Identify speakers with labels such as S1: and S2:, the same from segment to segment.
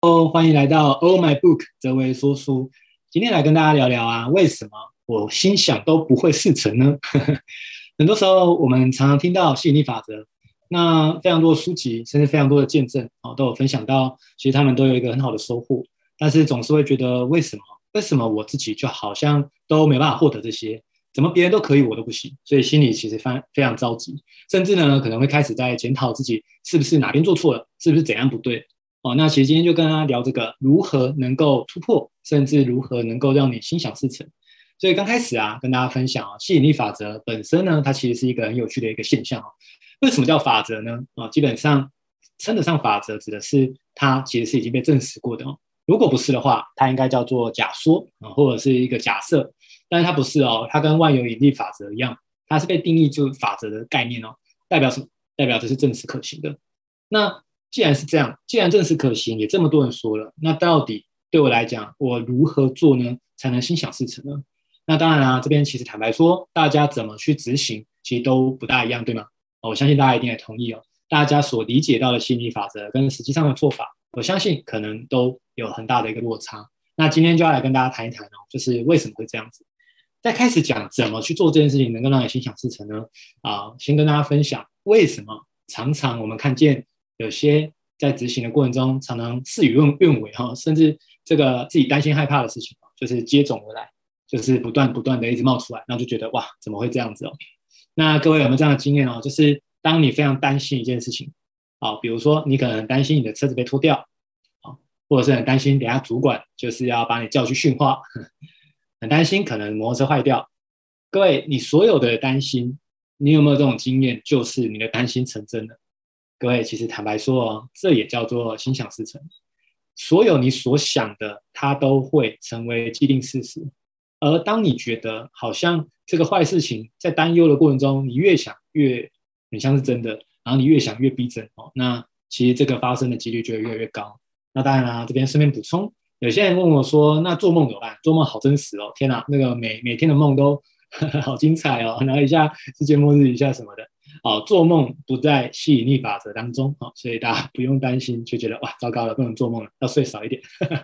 S1: 哦，欢迎来到 Oh My Book 泽维说书。今天来跟大家聊聊啊，为什么我心想都不会事成呢？很多时候我们常常听到吸引力法则，那非常多的书籍，甚至非常多的见证哦，都有分享到，其实他们都有一个很好的收获，但是总是会觉得为什么？为什么我自己就好像都没办法获得这些？怎么别人都可以，我都不行？所以心里其实非非常着急，甚至呢可能会开始在检讨自己是不是哪边做错了，是不是怎样不对？哦，那其实今天就跟大家聊这个如何能够突破，甚至如何能够让你心想事成。所以刚开始啊，跟大家分享啊，吸引力法则本身呢，它其实是一个很有趣的一个现象啊。为什么叫法则呢？啊，基本上称得上法则，指的是它其实是已经被证实过的哦。如果不是的话，它应该叫做假说啊，或者是一个假设。但是它不是哦，它跟万有引力法则一样，它是被定义就法则的概念哦。代表什么？代表这是证实可行的。那既然是这样，既然证实可行，也这么多人说了，那到底对我来讲，我如何做呢，才能心想事成呢？那当然啊，这边其实坦白说，大家怎么去执行，其实都不大一样，对吗？我相信大家一定也同意哦。大家所理解到的心理法则跟实际上的做法，我相信可能都有很大的一个落差。那今天就要来跟大家谈一谈哦，就是为什么会这样子。在开始讲怎么去做这件事情，能够让你心想事成呢？啊，先跟大家分享为什么常常我们看见。有些在执行的过程中，常常事与愿愿违哈，甚至这个自己担心害怕的事情，就是接踵而来，就是不断不断的一直冒出来，然后就觉得哇，怎么会这样子哦？那各位有没有这样的经验哦？就是当你非常担心一件事情，啊，比如说你可能很担心你的车子被拖掉，啊，或者是很担心等下主管就是要把你叫去训话，很担心可能摩托车坏掉。各位，你所有的担心，你有没有这种经验？就是你的担心成真了。各位，其实坦白说哦，这也叫做心想事成。所有你所想的，它都会成为既定事实。而当你觉得好像这个坏事情在担忧的过程中，你越想越很像是真的，然后你越想越逼真哦，那其实这个发生的几率就会越来越高。那当然啦，这边顺便补充，有些人问我说，那做梦怎么办？做梦好真实哦，天哪，那个每每天的梦都呵 呵好精彩哦，然后一下世界末日，一下什么的。哦，做梦不在吸引力法则当中，哦，所以大家不用担心，就觉得哇，糟糕了，不能做梦了，要睡少一点，呵 呵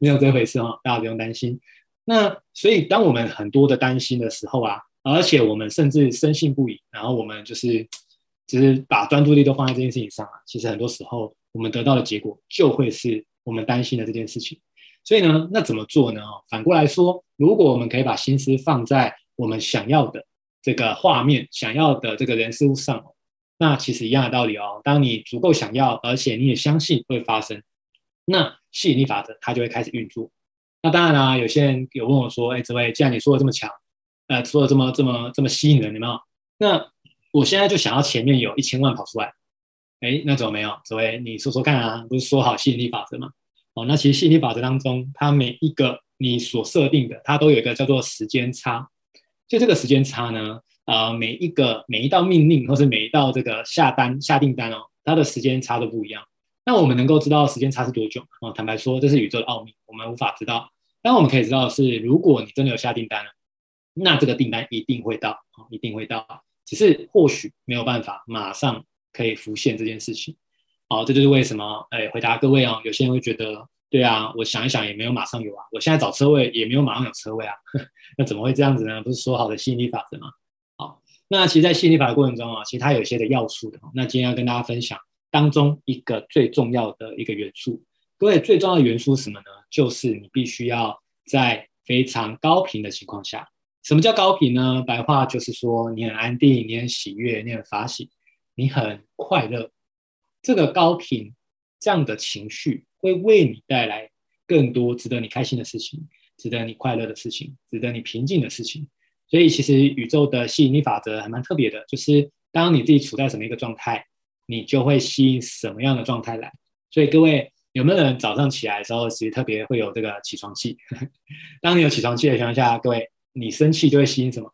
S1: 没有这回事哦，大家不用担心。那所以，当我们很多的担心的时候啊，而且我们甚至深信不疑，然后我们就是，就是把专注力都放在这件事情上啊，其实很多时候我们得到的结果就会是我们担心的这件事情。所以呢，那怎么做呢？反过来说，如果我们可以把心思放在我们想要的。这个画面想要的这个人事物上，那其实一样的道理哦。当你足够想要，而且你也相信会发生，那吸引力法则它就会开始运作。那当然啦、有些人有问我说：“哎，紫薇，既然你说的这么强，呃，说的这么这么这么吸引人，有没有？那我现在就想要前面有一千万跑出来，哎，那怎么没有？紫薇，你说说看啊，不是说好吸引力法则吗？哦，那其实吸引力法则当中，它每一个你所设定的，它都有一个叫做时间差。就这个时间差呢，呃，每一个每一道命令，或是每一道这个下单下订单哦，它的时间差都不一样。那我们能够知道时间差是多久哦？坦白说，这是宇宙的奥秘，我们无法知道。但我们可以知道是，如果你真的有下订单了，那这个订单一定会到，一定会到。只是或许没有办法马上可以浮现这件事情。好，这就是为什么，哎，回答各位哦，有些人会觉得。对啊，我想一想也没有马上有啊，我现在找车位也没有马上有车位啊，那怎么会这样子呢？不是说好的吸引力法则吗？好，那其实，在吸引力法则过程中啊，其实它有一些的要素的。那今天要跟大家分享当中一个最重要的一个元素。各位，最重要的元素是什么呢？就是你必须要在非常高频的情况下。什么叫高频呢？白话就是说，你很安定，你很喜悦，你很发喜，你很快乐。这个高频这样的情绪。会为你带来更多值得你开心的事情，值得你快乐的事情，值得你平静的事情。所以，其实宇宙的吸引力法则还蛮特别的，就是当你自己处在什么一个状态，你就会吸引什么样的状态来。所以，各位有没有人早上起来的时候，其实特别会有这个起床气？当你有起床气的情况下，各位你生气就会吸引什么？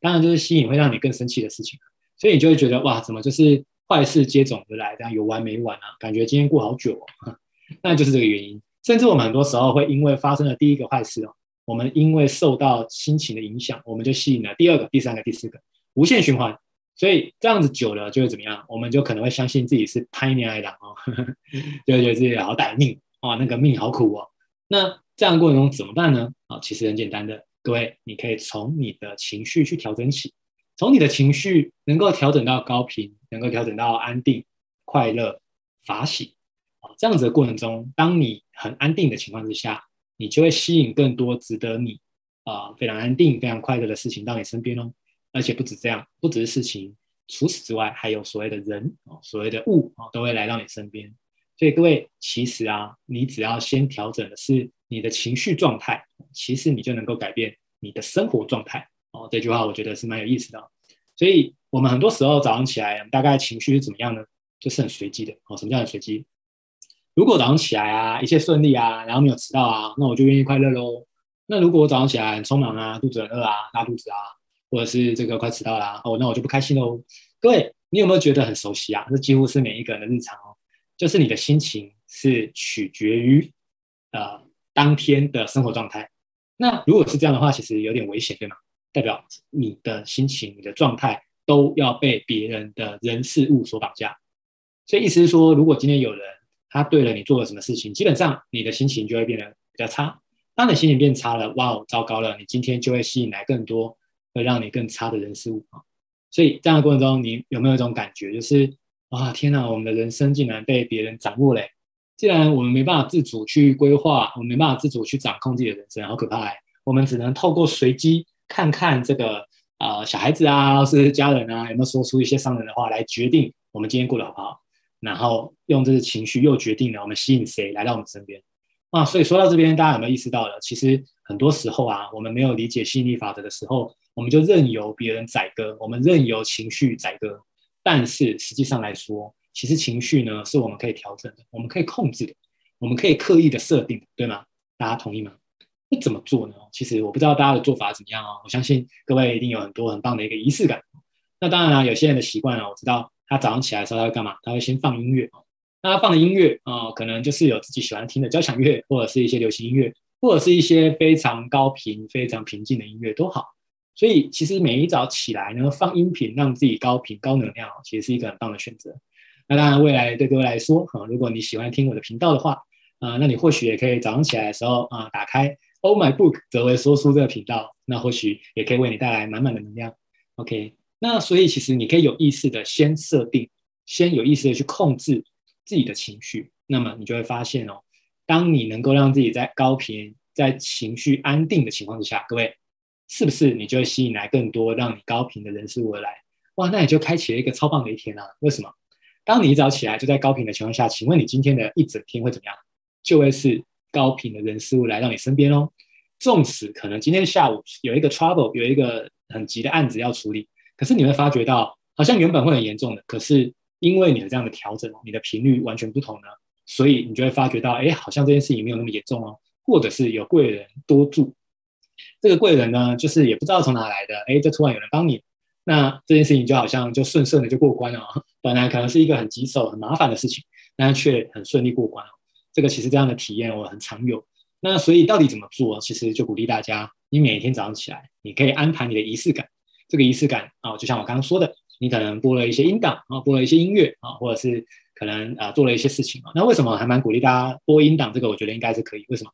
S1: 当然就是吸引会让你更生气的事情。所以你就会觉得哇，怎么就是坏事接踵而来，这样有完没完啊？感觉今天过好久哦。那就是这个原因，甚至我们很多时候会因为发生了第一个坏事哦，我们因为受到心情的影响，我们就吸引了第二个、第三个、第四个，无限循环。所以这样子久了就会怎么样？我们就可能会相信自己是歹命的哦，就会觉得自己好歹命哇，那个命好苦哦。那这样过程中怎么办呢？啊，其实很简单的，各位，你可以从你的情绪去调整起，从你的情绪能够调整到高频，能够调整到安定、快乐、法喜，这样子的过程中，当你很安定的情况之下，你就会吸引更多值得你啊非常安定、非常快乐的事情到你身边哦。而且不止这样，不只是事情，除此之外，还有所谓的人啊，所谓的物啊，都会来到你身边。所以各位，其实啊，你只要先调整的是你的情绪状态，其实你就能够改变你的生活状态哦。这句话我觉得是蛮有意思的。所以我们很多时候早上起来，大概情绪是怎么样呢？就是很随机的哦。什么叫很随机？如果早上起来啊，一切顺利啊，然后没有迟到啊，那我就愿意快乐喽。那如果我早上起来很匆忙啊，肚子很饿啊，拉肚子啊，或者是这个快迟到啦，哦，那我就不开心喽。各位，你有没有觉得很熟悉啊？这几乎是每一个人的日常哦。就是你的心情是取决于呃当天的生活状态。那如果是这样的话，其实有点危险，对吗？代表你的心情、你的状态都要被别人的人事物所绑架。所以意思是说，如果今天有人他对了你做了什么事情，基本上你的心情就会变得比较差。当你心情变差了，哇哦，糟糕了！你今天就会吸引来更多会让你更差的人事物啊。所以这样的过程中，你有没有一种感觉，就是？哇，天哪！我们的人生竟然被别人掌握嘞！既然我们没办法自主去规划，我们没办法自主去掌控自己的人生，好可怕哎！我们只能透过随机看看这个呃小孩子啊，或是家人啊，有没有说出一些伤人的话来决定我们今天过得好不好，然后用这个情绪又决定了我们吸引谁来到我们身边啊！所以说到这边，大家有没有意识到了？其实很多时候啊，我们没有理解吸引力法则的时候，我们就任由别人宰割，我们任由情绪宰割。但是实际上来说，其实情绪呢是我们可以调整的，我们可以控制的，我们可以刻意的设定，对吗？大家同意吗？那怎么做呢？其实我不知道大家的做法怎么样哦。我相信各位一定有很多很棒的一个仪式感。那当然了，有些人的习惯啊，我知道他早上起来的时候他会干嘛？他会先放音乐。那他放的音乐啊，可能就是有自己喜欢听的交响乐，或者是一些流行音乐，或者是一些非常高频、非常平静的音乐都好。所以其实每一早起来呢，放音频让自己高频高能量，其实是一个很棒的选择。那当然，未来对各位来说，哈，如果你喜欢听我的频道的话，啊，那你或许也可以早上起来的时候啊，打开 Oh My Book 泽维说书这个频道，那或许也可以为你带来满满的能量。OK，那所以其实你可以有意识的先设定，先有意识的去控制自己的情绪，那么你就会发现哦，当你能够让自己在高频、在情绪安定的情况之下，各位。是不是你就会吸引来更多让你高频的人事物而来？哇，那你就开启了一个超棒的一天啊！为什么？当你一早起来就在高频的情况下，请问你今天的一整天会怎么样？就会是高频的人事物来到你身边哦。纵使可能今天下午有一个 trouble，有一个很急的案子要处理，可是你会发觉到，好像原本会很严重的，可是因为你的这样的调整，你的频率完全不同呢，所以你就会发觉到，哎，好像这件事情没有那么严重哦，或者是有贵人多助。这个贵人呢，就是也不知道从哪来的，哎，就突然有人帮你，那这件事情就好像就顺顺的就过关了。本来可能是一个很棘手、很麻烦的事情，但却很顺利过关了。这个其实这样的体验我很常有。那所以到底怎么做？其实就鼓励大家，你每天早上起来，你可以安排你的仪式感。这个仪式感啊，就像我刚刚说的，你可能播了一些音档啊，播了一些音乐啊，或者是可能啊做了一些事情啊。那为什么还蛮鼓励大家播音档？这个我觉得应该是可以。为什么？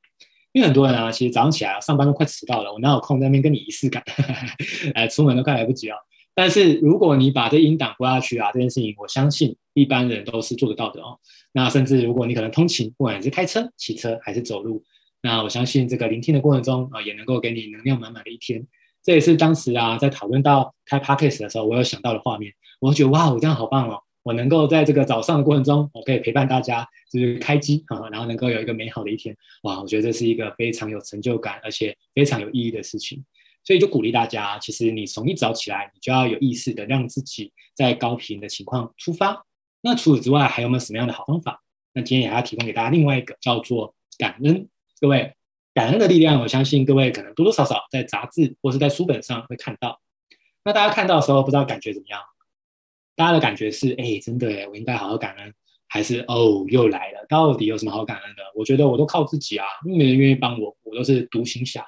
S1: 因为很多人啊，其实早上起来上班都快迟到了，我哪有空在那边跟你仪式感？哎，出门都快来不及了。但是如果你把这音档播下去啊，这件事情我相信一般人都是做得到的哦。那甚至如果你可能通勤，不管你是开车、骑车还是走路，那我相信这个聆听的过程中啊，也能够给你能量满满的一天。这也是当时啊，在讨论到开 Podcast 的时候，我有想到的画面。我觉得哇，我这样好棒哦。我能够在这个早上的过程中，我可以陪伴大家，就是开机啊，然后能够有一个美好的一天，哇！我觉得这是一个非常有成就感，而且非常有意义的事情。所以就鼓励大家，其实你从一早起来，你就要有意识的让自己在高频的情况出发。那除此之外，还有没有什么样的好方法？那今天也要提供给大家另外一个叫做感恩。各位，感恩的力量，我相信各位可能多多少少在杂志或是在书本上会看到。那大家看到的时候，不知道感觉怎么样？大家的感觉是，哎，真的哎，我应该好好感恩，还是哦，又来了，到底有什么好感恩的？我觉得我都靠自己啊，没人愿意帮我，我都是独行侠。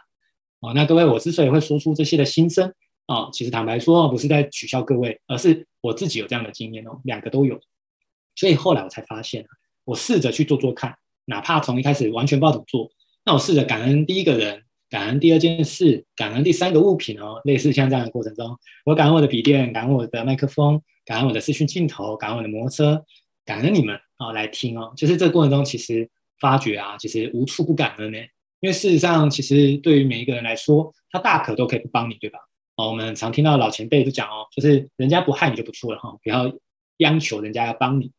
S1: 哦，那各位，我之所以会说出这些的心声啊，其实坦白说，不是在取笑各位，而是我自己有这样的经验哦，两个都有。所以后来我才发现，我试着去做做看，哪怕从一开始完全不知道怎么做，那我试着感恩第一个人，感恩第二件事，感恩第三个物品哦，类似像这样的过程中，我感恩我的笔电，感恩我的麦克风，感恩我的视讯镜头，感恩我的摩托车，感恩你们哦来听哦，就是这个过程中其实发觉啊，其实无处不感恩呢，因为事实上其实对于每一个人来说，他大可都可以不帮你，对吧？哦，我们常听到老前辈就讲哦，就是人家不害你就不错了哈，不要央求人家要帮你。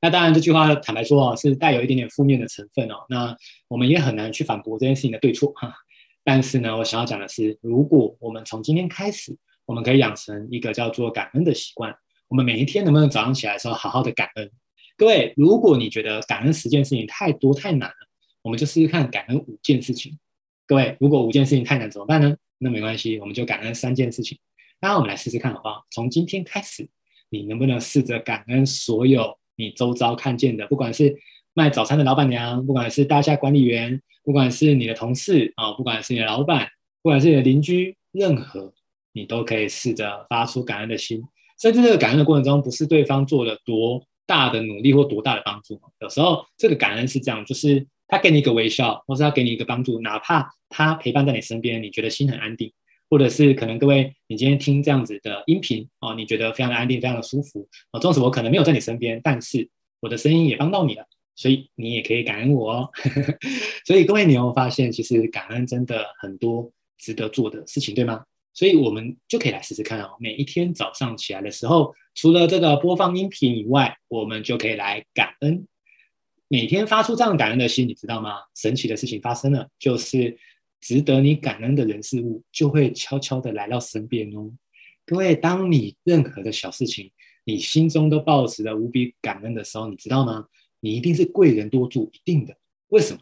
S1: 那当然，这句话坦白说哦，是带有一点点负面的成分哦。那我们也很难去反驳这件事情的对错哈。但是呢，我想要讲的是，如果我们从今天开始，我们可以养成一个叫做感恩的习惯。我们每一天能不能早上起来的时候好好的感恩？各位，如果你觉得感恩十件事情太多太难了，我们就试试看感恩五件事情。各位，如果五件事情太难怎么办呢？那没关系，我们就感恩三件事情。那我们来试试看好不好？从今天开始，你能不能试着感恩所有？你周遭看见的，不管是卖早餐的老板娘，不管是大厦管理员，不管是你的同事啊，不管是你的老板，不管是你的邻居，任何你都可以试着发出感恩的心。甚至这个感恩的过程中，不是对方做了多大的努力或多大的帮助，有时候这个感恩是这样，就是他给你一个微笑，或是他给你一个帮助，哪怕他陪伴在你身边，你觉得心很安定。或者是可能各位，你今天听这样子的音频哦，你觉得非常的安定，非常的舒服哦。纵使我可能没有在你身边，但是我的声音也帮到你了，所以你也可以感恩我哦。所以各位，你有没有发现，其实感恩真的很多值得做的事情，对吗？所以我们就可以来试试看哦。每一天早上起来的时候，除了这个播放音频以外，我们就可以来感恩。每天发出这样感恩的心，你知道吗？神奇的事情发生了，就是。值得你感恩的人事物，就会悄悄的来到身边哦。各位，当你任何的小事情，你心中都抱持着无比感恩的时候，你知道吗？你一定是贵人多助，一定的。为什么？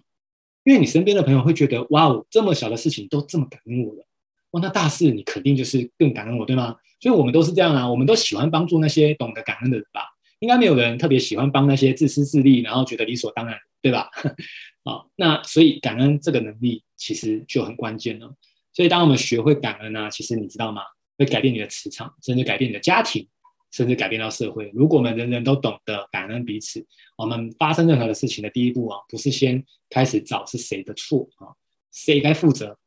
S1: 因为你身边的朋友会觉得，哇哦，这么小的事情都这么感恩我了，哇，那大事你肯定就是更感恩我，对吗？所以我们都是这样啊，我们都喜欢帮助那些懂得感恩的人吧。应该没有人特别喜欢帮那些自私自利，然后觉得理所当然，对吧？好，那所以感恩这个能力其实就很关键了。所以当我们学会感恩呢、其实你知道吗？会改变你的磁场，甚至改变你的家庭，甚至改变到社会。如果我们人人都懂得感恩彼此，我们发生任何的事情的第一步啊，不是先开始找是谁的错啊，谁该负责，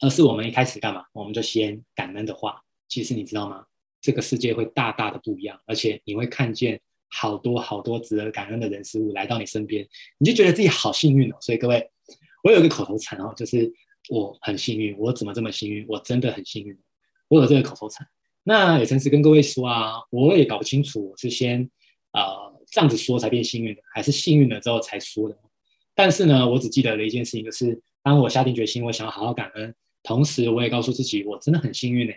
S1: 而是我们一开始干嘛？我们就先感恩的话，其实你知道吗？这个世界会大大的不一样，而且你会看见好多好多值得感恩的人事物来到你身边，你就觉得自己好幸运哦。所以各位，我有一个口头禅哦，就是我很幸运，我怎么这么幸运？我真的很幸运，我有这个口头禅。那也诚实跟各位说啊，我也搞不清楚我是先呃这样子说才变幸运的，还是幸运了之后才说的。但是呢，我只记得了一件事情，就是当我下定决心，我想要好好感恩，同时我也告诉自己，我真的很幸运呢。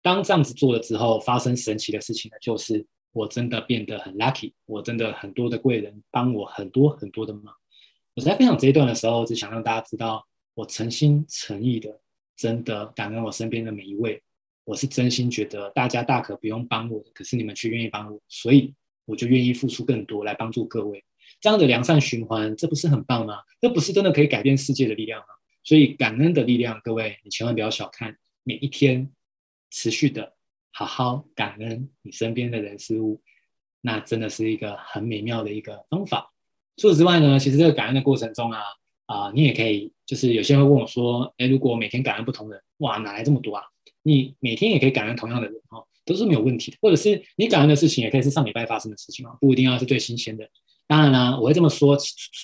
S1: 当这样子做了之后，发生神奇的事情呢，就是我真的变得很 lucky，我真的很多的贵人帮我很多很多的忙。我在分享这一段的时候，只想让大家知道，我诚心诚意的，真的感恩我身边的每一位。我是真心觉得大家大可不用帮我，可是你们却愿意帮我，所以我就愿意付出更多来帮助各位。这样的良善循环，这不是很棒吗？这不是真的可以改变世界的力量吗？所以感恩的力量，各位你千万不要小看，每一天。持续的好好感恩你身边的人事物，那真的是一个很美妙的一个方法。除此之外呢，其实这个感恩的过程中啊，啊、你也可以，就是有些人会问我说，哎，如果每天感恩不同人，哇，哪来这么多啊？你每天也可以感恩同样的人哦，都是没有问题的。或者是你感恩的事情，也可以是上礼拜发生的事情啊，不一定要是最新鲜的。当然啦，我会这么说，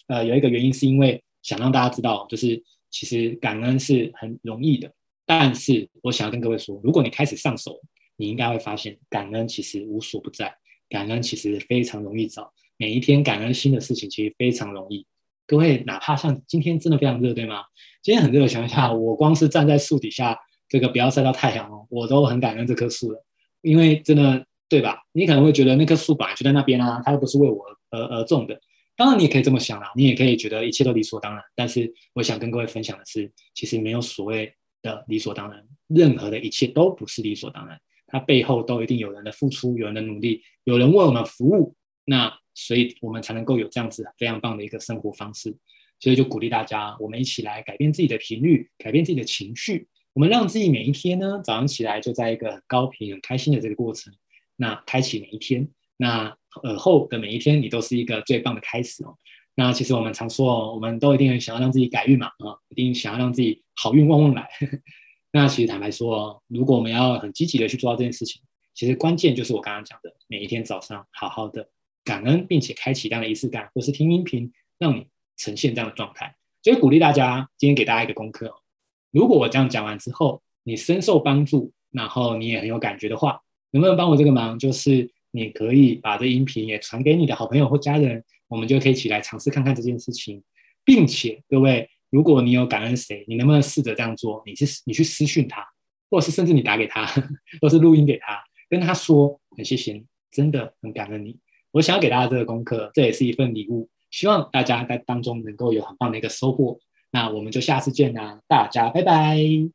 S1: 呃，有一个原因是因为想让大家知道，就是其实感恩是很容易的。但是我想要跟各位说，如果你开始上手，你应该会发现感恩其实无所不在，感恩其实非常容易找。每一天感恩新的事情其实非常容易。各位，哪怕像今天真的非常热，对吗？今天很热的情况下，我光是站在树底下，这个不要晒到太阳哦，我都很感恩这棵树了。因为真的，对吧？你可能会觉得那棵树本来就在那边啊，它又不是为我而而种的。当然，你也可以这么想啦，你也可以觉得一切都理所当然。但是，我想跟各位分享的是，其实没有所谓。的理所当然，任何的一切都不是理所当然，它背后都一定有人的付出，有人的努力，有人为我们服务，那所以我们才能够有这样子非常棒的一个生活方式。所以就鼓励大家，我们一起来改变自己的频率，改变自己的情绪，我们让自己每一天呢，早上起来就在一个很高频、很开心的这个过程，那开启每一天，那尔后的每一天，你都是一个最棒的开始哦。那其实我们常说，我们都一定想要让自己改运嘛，啊，一定想要让自己好运旺旺来。那其实坦白说，如果我们要很积极的去做到这件事情，其实关键就是我刚刚讲的，每一天早上好好的感恩，并且开启这样的仪式感，或是听音频，让你呈现这样的状态。所以鼓励大家，今天给大家一个功课，如果我这样讲完之后，你深受帮助，然后你也很有感觉的话，能不能帮我这个忙？就是你可以把这音频也传给你的好朋友或家人。我们就可以一起来尝试看看这件事情，并且各位，如果你有感恩谁，你能不能试着这样做？你去你去私讯他，或者是甚至你打给他，或是录音给他，跟他说很谢谢你，真的很感恩你。我想要给大家这个功课，这也是一份礼物，希望大家在当中能够有很棒的一个收获。那我们就下次见啦，大家拜拜。